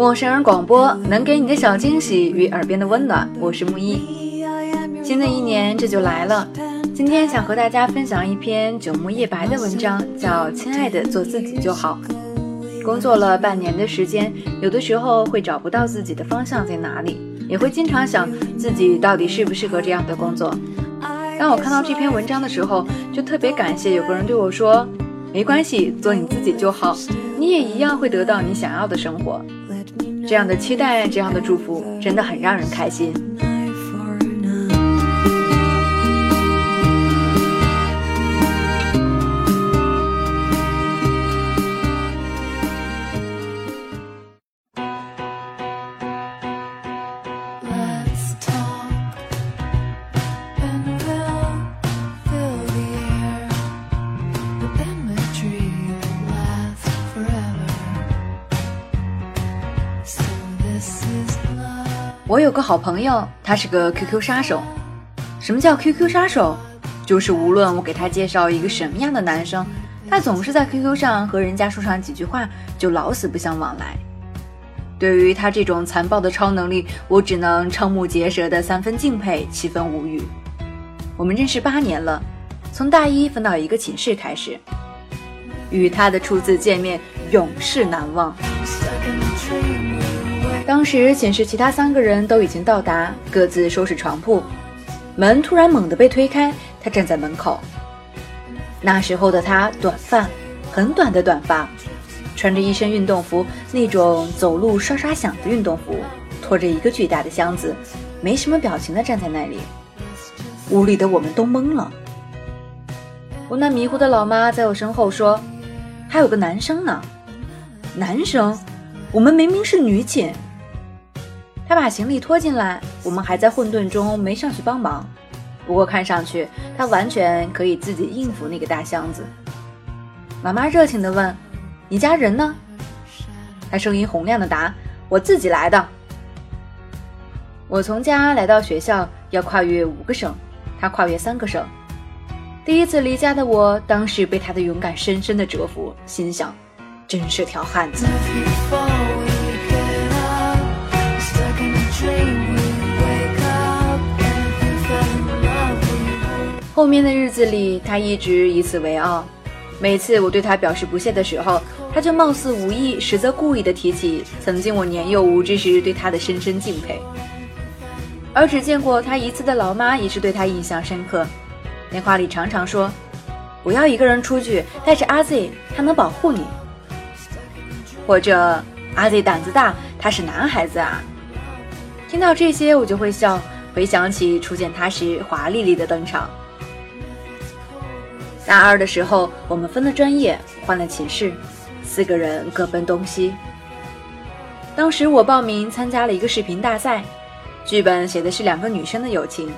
陌生人广播能给你的小惊喜与耳边的温暖，我是木一。新的一年这就来了，今天想和大家分享一篇九木叶白的文章，叫《亲爱的，做自己就好》。工作了半年的时间，有的时候会找不到自己的方向在哪里，也会经常想自己到底适不适合这样的工作。当我看到这篇文章的时候，就特别感谢有个人对我说：“没关系，做你自己就好，你也一样会得到你想要的生活。”这样的期待，这样的祝福，真的很让人开心。我有个好朋友，他是个 QQ 杀手。什么叫 QQ 杀手？就是无论我给他介绍一个什么样的男生，他总是在 QQ 上和人家说上几句话，就老死不相往来。对于他这种残暴的超能力，我只能瞠目结舌的三分敬佩，七分无语。我们认识八年了，从大一分到一个寝室开始，与他的初次见面永世难忘。当时寝室其他三个人都已经到达，各自收拾床铺，门突然猛地被推开，他站在门口。那时候的他短发，很短的短发，穿着一身运动服，那种走路刷刷响的运动服，拖着一个巨大的箱子，没什么表情的站在那里。屋里的我们都懵了。我那迷糊的老妈在我身后说：“还有个男生呢，男生，我们明明是女寝。”他把行李拖进来，我们还在混沌中没上去帮忙。不过看上去他完全可以自己应付那个大箱子。妈妈热情地问：“你家人呢？”他声音洪亮地答：“我自己来的。”我从家来到学校要跨越五个省，他跨越三个省。第一次离家的我，当时被他的勇敢深深的折服，心想：真是条汉子。后面的日子里，他一直以此为傲。每次我对他表示不屑的时候，他就貌似无意，实则故意的提起曾经我年幼无知时对他的深深敬佩。而只见过他一次的老妈也是对他印象深刻，电话里常常说：“不要一个人出去，带着阿 Z，他能保护你。”或者“阿 Z 胆子大，他是男孩子啊。”听到这些，我就会笑，回想起初见他时华丽丽的登场。大二的时候，我们分了专业，换了寝室，四个人各奔东西。当时我报名参加了一个视频大赛，剧本写的是两个女生的友情，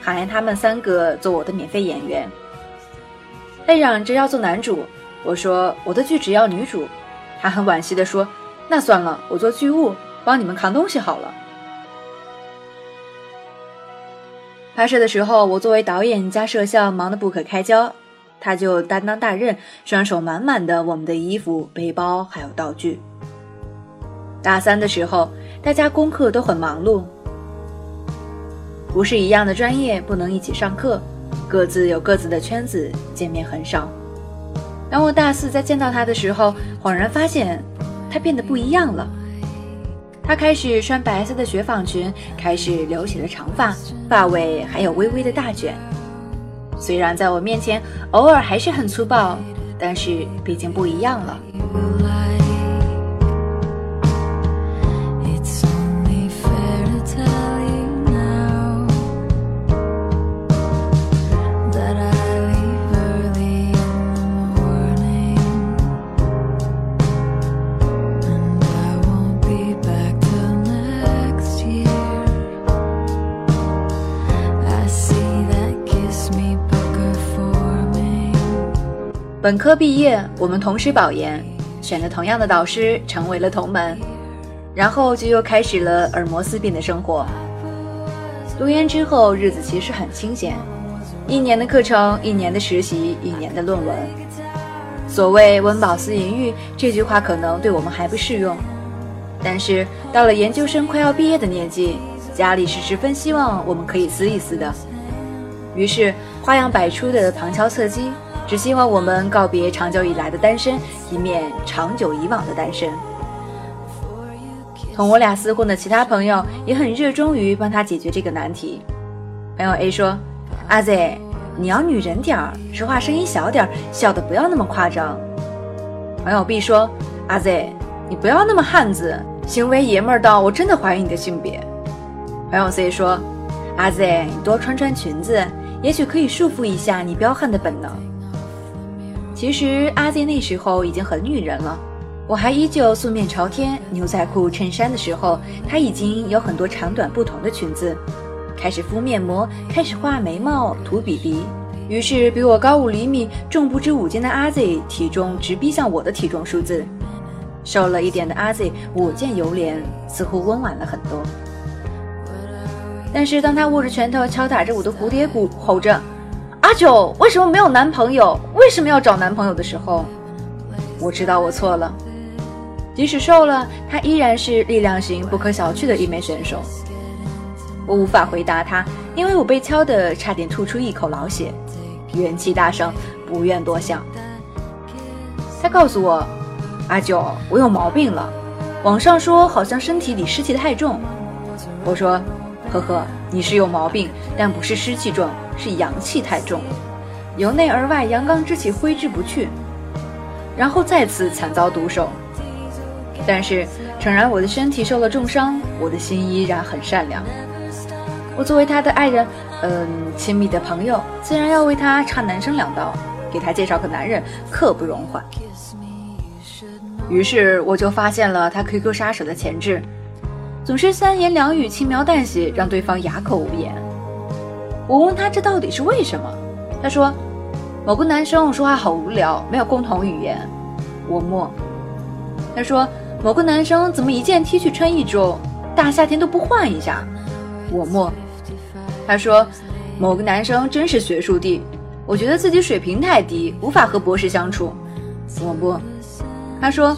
喊来他们三个做我的免费演员。他嚷着要做男主，我说我的剧只要女主。他很惋惜地说：“那算了，我做剧务，帮你们扛东西好了。”拍摄的时候，我作为导演加摄像忙得不可开交。他就担当大任，双手满满的我们的衣服、背包还有道具。大三的时候，大家功课都很忙碌，不是一样的专业，不能一起上课，各自有各自的圈子，见面很少。当我大四再见到他的时候，恍然发现他变得不一样了。他开始穿白色的雪纺裙，开始留起了长发，发尾还有微微的大卷。虽然在我面前偶尔还是很粗暴，但是毕竟不一样了。本科毕业，我们同时保研，选了同样的导师，成为了同门，然后就又开始了耳膜思病的生活。读研之后，日子其实很清闲，一年的课程，一年的实习，一年的论文。所谓“温饱思淫欲”这句话，可能对我们还不适用。但是到了研究生快要毕业的年纪，家里是十分希望我们可以撕一撕的。于是花样百出的旁敲侧击，只希望我们告别长久以来的单身，一面长久以往的单身。同我俩厮混的其他朋友也很热衷于帮他解决这个难题。朋友 A 说：“阿 Z，你要女人点儿，说话声音小点儿，笑的不要那么夸张。”朋友 B 说：“阿 Z，你不要那么汉子，行为爷们儿到我真的怀疑你的性别。”朋友 C 说：“阿 Z，你多穿穿裙子。”也许可以束缚一下你彪悍的本能。其实阿 Z 那时候已经很女人了，我还依旧素面朝天，牛仔裤、衬衫的时候，她已经有很多长短不同的裙子，开始敷面膜，开始画眉毛、涂笔笔。于是比我高五厘米、重不知五斤的阿 Z，体重直逼向我的体重数字。瘦了一点的阿 Z，我见犹怜，似乎温婉了很多。但是当他握着拳头敲打着我的蝴蝶骨，吼着“阿九为什么没有男朋友？为什么要找男朋友？”的时候，我知道我错了。即使瘦了，他依然是力量型不可小觑的一枚选手。我无法回答他，因为我被敲得差点吐出一口老血，元气大伤，不愿多想。他告诉我：“阿九，我有毛病了。网上说好像身体里湿气太重。”我说。呵呵，你是有毛病，但不是湿气重，是阳气太重，由内而外阳刚之气挥之不去，然后再次惨遭毒手。但是诚然，我的身体受了重伤，我的心依然很善良。我作为他的爱人，嗯，亲密的朋友，自然要为他插男生两刀，给他介绍个男人，刻不容缓。于是我就发现了他 QQ 杀手的潜质。总是三言两语轻描淡写，让对方哑口无言。我问他这到底是为什么？他说：“某个男生说话好无聊，没有共同语言。”我默。他说：“某个男生怎么一件 T 恤穿一周，大夏天都不换一下？”我默。他说：“某个男生真是学术帝，我觉得自己水平太低，无法和博士相处。”我默。他说：“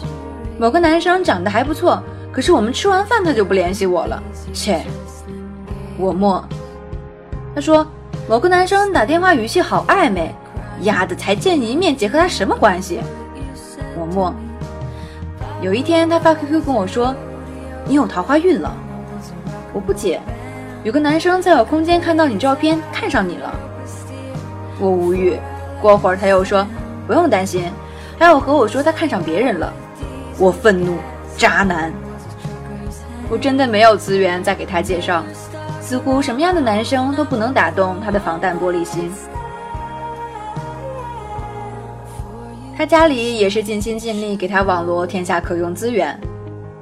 某个男生长得还不错。”可是我们吃完饭他就不联系我了，切！我默。他说某个男生打电话语气好暧昧，丫的才见你一面，姐和他什么关系？我默。有一天他发 QQ 跟我说，你有桃花运了。我不解，有个男生在我空间看到你照片，看上你了。我无语。过会儿他又说不用担心，还要和我说他看上别人了。我愤怒，渣男。我真的没有资源再给他介绍，似乎什么样的男生都不能打动他的防弹玻璃心。他家里也是尽心尽力给他网罗天下可用资源，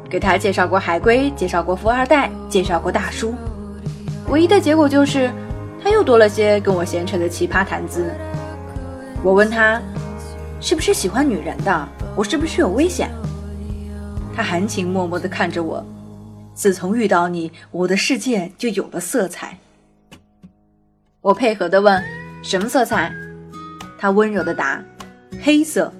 给他介绍过海归，介绍过富二代，介绍过大叔。唯一的结果就是，他又多了些跟我闲扯的奇葩谈资。我问他，是不是喜欢女人的？我是不是有危险？他含情脉脉地看着我。自从遇到你，我的世界就有了色彩。我配合的问：“什么色彩？”他温柔的答：“黑色。”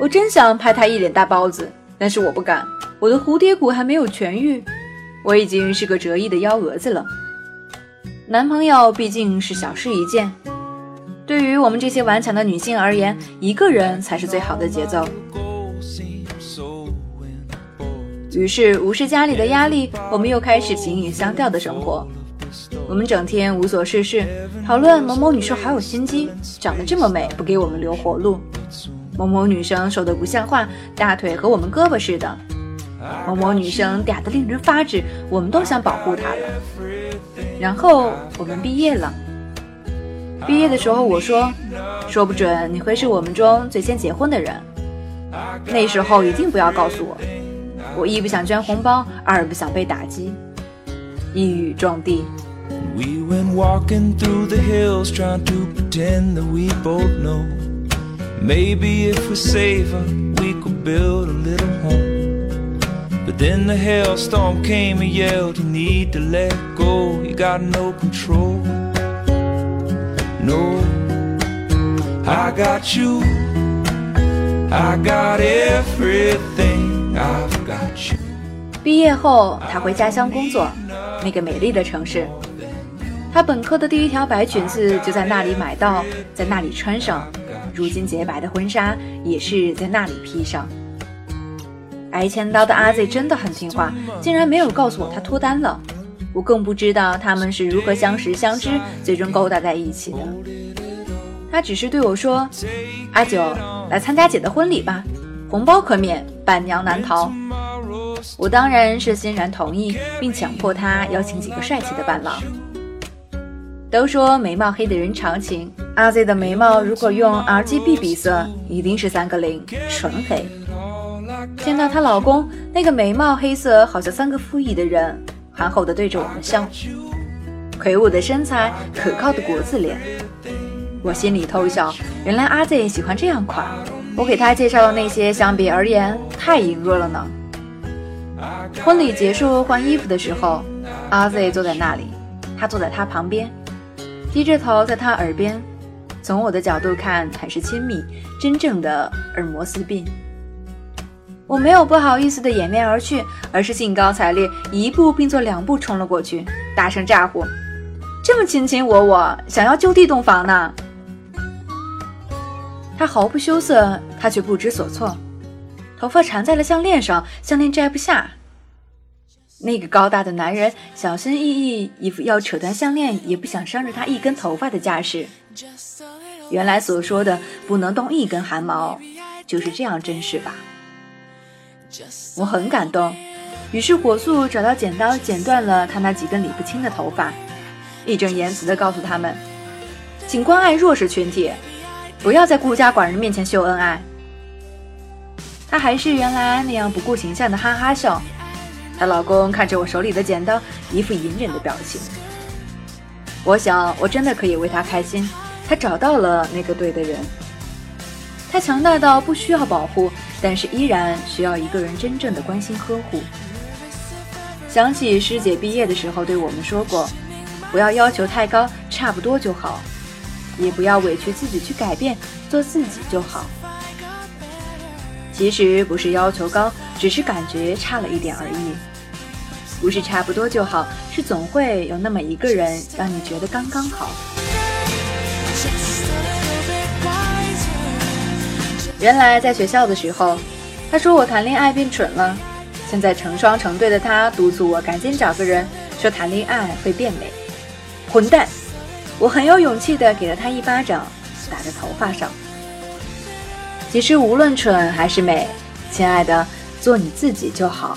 我真想拍他一脸大包子，但是我不敢。我的蝴蝶骨还没有痊愈，我已经是个折翼的幺蛾子了。男朋友毕竟是小事一件，对于我们这些顽强的女性而言，一个人才是最好的节奏。于是，无视家里的压力，我们又开始形影相吊的生活。我们整天无所事事，讨论某某女生好有心机，长得这么美，不给我们留活路；某某女生瘦得不像话，大腿和我们胳膊似的；某某女生嗲得令人发指，我们都想保护她了。然后我们毕业了。毕业的时候，我说，说不准你会是我们中最先结婚的人。那时候一定不要告诉我。我一不想捐红包，二不想被打击，一语中的。We went walking through the hills trying to pretend that we both know Maybe if we save her, we could build a little home But then the hailstorm came and yelled, you need to let go You got no control No, I got you I got everything I've 毕业后，他回家乡工作，那个美丽的城市。他本科的第一条白裙子就在那里买到，在那里穿上。如今洁白的婚纱也是在那里披上。挨千刀的阿 Z 真的很听话，竟然没有告诉我他脱单了。我更不知道他们是如何相识相知，最终勾搭在一起的。他只是对我说：“阿九，来参加姐的婚礼吧，红包可免，伴娘难逃。”我当然是欣然同意，并强迫他邀请几个帅气的伴郎。都说眉毛黑的人长情，阿 Z 的眉毛如果用 RGB 比色，一定是三个零，纯黑。见到她老公那个眉毛黑色，好像三个负亿的人，憨厚的对着我们笑。魁梧的身材，可靠的国字脸，我心里偷笑。原来阿 Z 喜欢这样款，我给他介绍的那些，相比而言太羸弱了呢。婚礼结束换衣服的时候，阿 Z 坐在那里，他坐在他旁边。低着头在他耳边，从我的角度看很是亲密，真正的耳膜撕病。我没有不好意思的掩面而去，而是兴高采烈，一步并作两步冲了过去，大声咋呼：“这么卿卿我我，想要就地洞房呢？”他毫不羞涩，他却不知所措，头发缠在了项链上，项链摘不下。那个高大的男人小心翼翼，一副要扯断项链也不想伤着他一根头发的架势。原来所说的不能动一根汗毛，就是这样真实吧？我很感动，于是火速找到剪刀，剪断了他那几根理不清的头发，义正言辞地告诉他们：“请关爱弱势群体，不要在孤家寡人面前秀恩爱。”他还是原来那样不顾形象的哈哈笑。她老公看着我手里的剪刀，一副隐忍的表情。我想，我真的可以为她开心。她找到了那个对的人。她强大到不需要保护，但是依然需要一个人真正的关心呵护。想起师姐毕业的时候对我们说过：“不要要求太高，差不多就好；也不要委屈自己去改变，做自己就好。”其实不是要求高，只是感觉差了一点而已。不是差不多就好，是总会有那么一个人让你觉得刚刚好。原来在学校的时候，他说我谈恋爱变蠢了。现在成双成对的他督促我赶紧找个人，说谈恋爱会变美。混蛋！我很有勇气的给了他一巴掌，打在头发上。其实无论蠢还是美，亲爱的，做你自己就好。